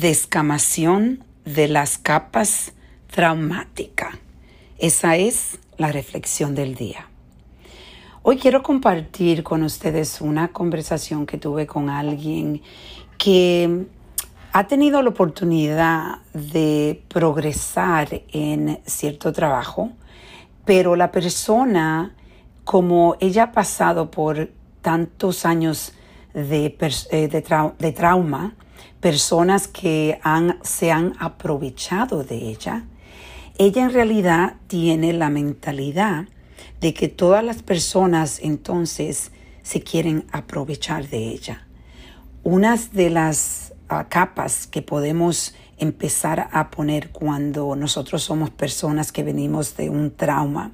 descamación de las capas traumáticas. Esa es la reflexión del día. Hoy quiero compartir con ustedes una conversación que tuve con alguien que ha tenido la oportunidad de progresar en cierto trabajo, pero la persona, como ella ha pasado por tantos años de, eh, de, trauma, personas que han, se han aprovechado de ella, ella en realidad tiene la mentalidad de que todas las personas entonces se quieren aprovechar de ella. Unas de las ah, capas que podemos empezar a poner cuando nosotros somos personas que venimos de un trauma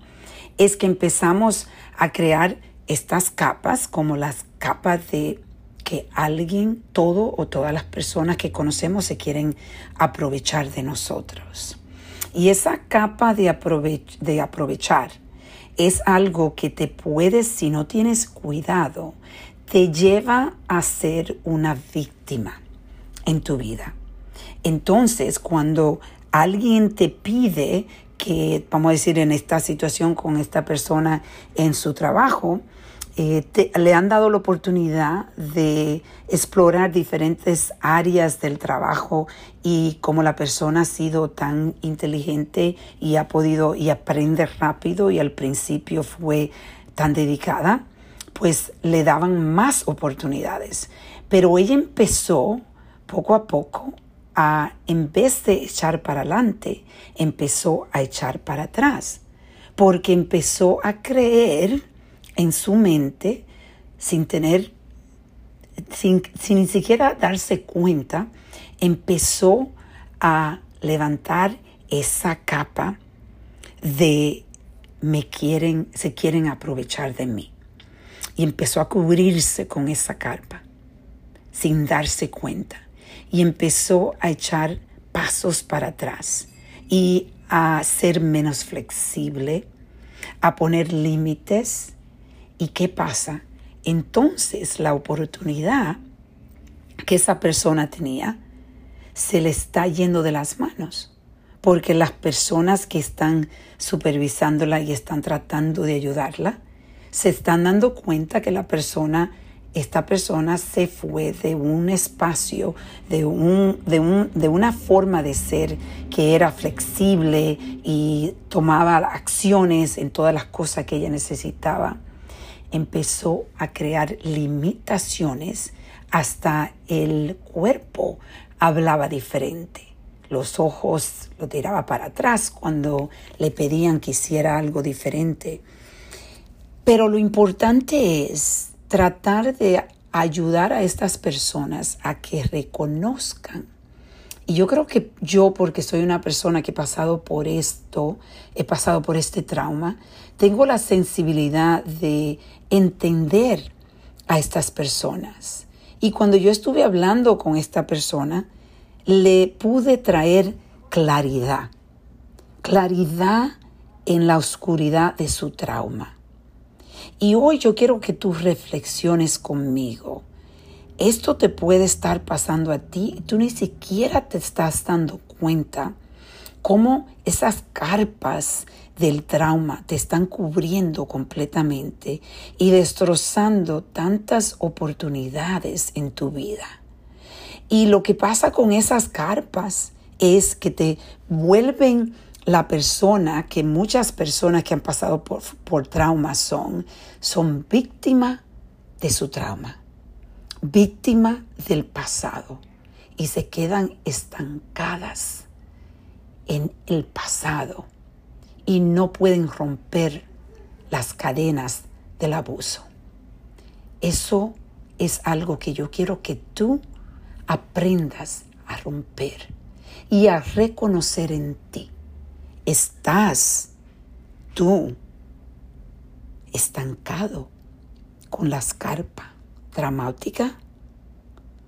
es que empezamos a crear estas capas como las capas de que alguien, todo o todas las personas que conocemos se quieren aprovechar de nosotros. Y esa capa de, de aprovechar es algo que te puedes, si no tienes cuidado, te lleva a ser una víctima en tu vida. Entonces, cuando alguien te pide que, vamos a decir, en esta situación con esta persona en su trabajo, eh, le han dado la oportunidad de explorar diferentes áreas del trabajo y como la persona ha sido tan inteligente y ha podido y aprende rápido y al principio fue tan dedicada, pues le daban más oportunidades. Pero ella empezó poco a poco a, en vez de echar para adelante, empezó a echar para atrás, porque empezó a creer en su mente sin tener, sin, ni siquiera darse cuenta, empezó a levantar esa capa de me quieren, se quieren aprovechar de mí. Y empezó a cubrirse con esa capa sin darse cuenta. Y empezó a echar pasos para atrás y a ser menos flexible, a poner límites ¿Y qué pasa? Entonces la oportunidad que esa persona tenía se le está yendo de las manos, porque las personas que están supervisándola y están tratando de ayudarla, se están dando cuenta que la persona, esta persona se fue de un espacio, de, un, de, un, de una forma de ser que era flexible y tomaba acciones en todas las cosas que ella necesitaba empezó a crear limitaciones, hasta el cuerpo hablaba diferente. Los ojos lo tiraba para atrás cuando le pedían que hiciera algo diferente. Pero lo importante es tratar de ayudar a estas personas a que reconozcan. Y yo creo que yo, porque soy una persona que he pasado por esto, he pasado por este trauma, tengo la sensibilidad de entender a estas personas. Y cuando yo estuve hablando con esta persona, le pude traer claridad, claridad en la oscuridad de su trauma. Y hoy yo quiero que tú reflexiones conmigo. Esto te puede estar pasando a ti tú ni siquiera te estás dando cuenta cómo esas carpas del trauma te están cubriendo completamente y destrozando tantas oportunidades en tu vida. Y lo que pasa con esas carpas es que te vuelven la persona que muchas personas que han pasado por, por trauma son, son víctima de su trauma, víctima del pasado y se quedan estancadas en el pasado y no pueden romper las cadenas del abuso. Eso es algo que yo quiero que tú aprendas a romper y a reconocer en ti. Estás tú estancado con la escarpa traumática.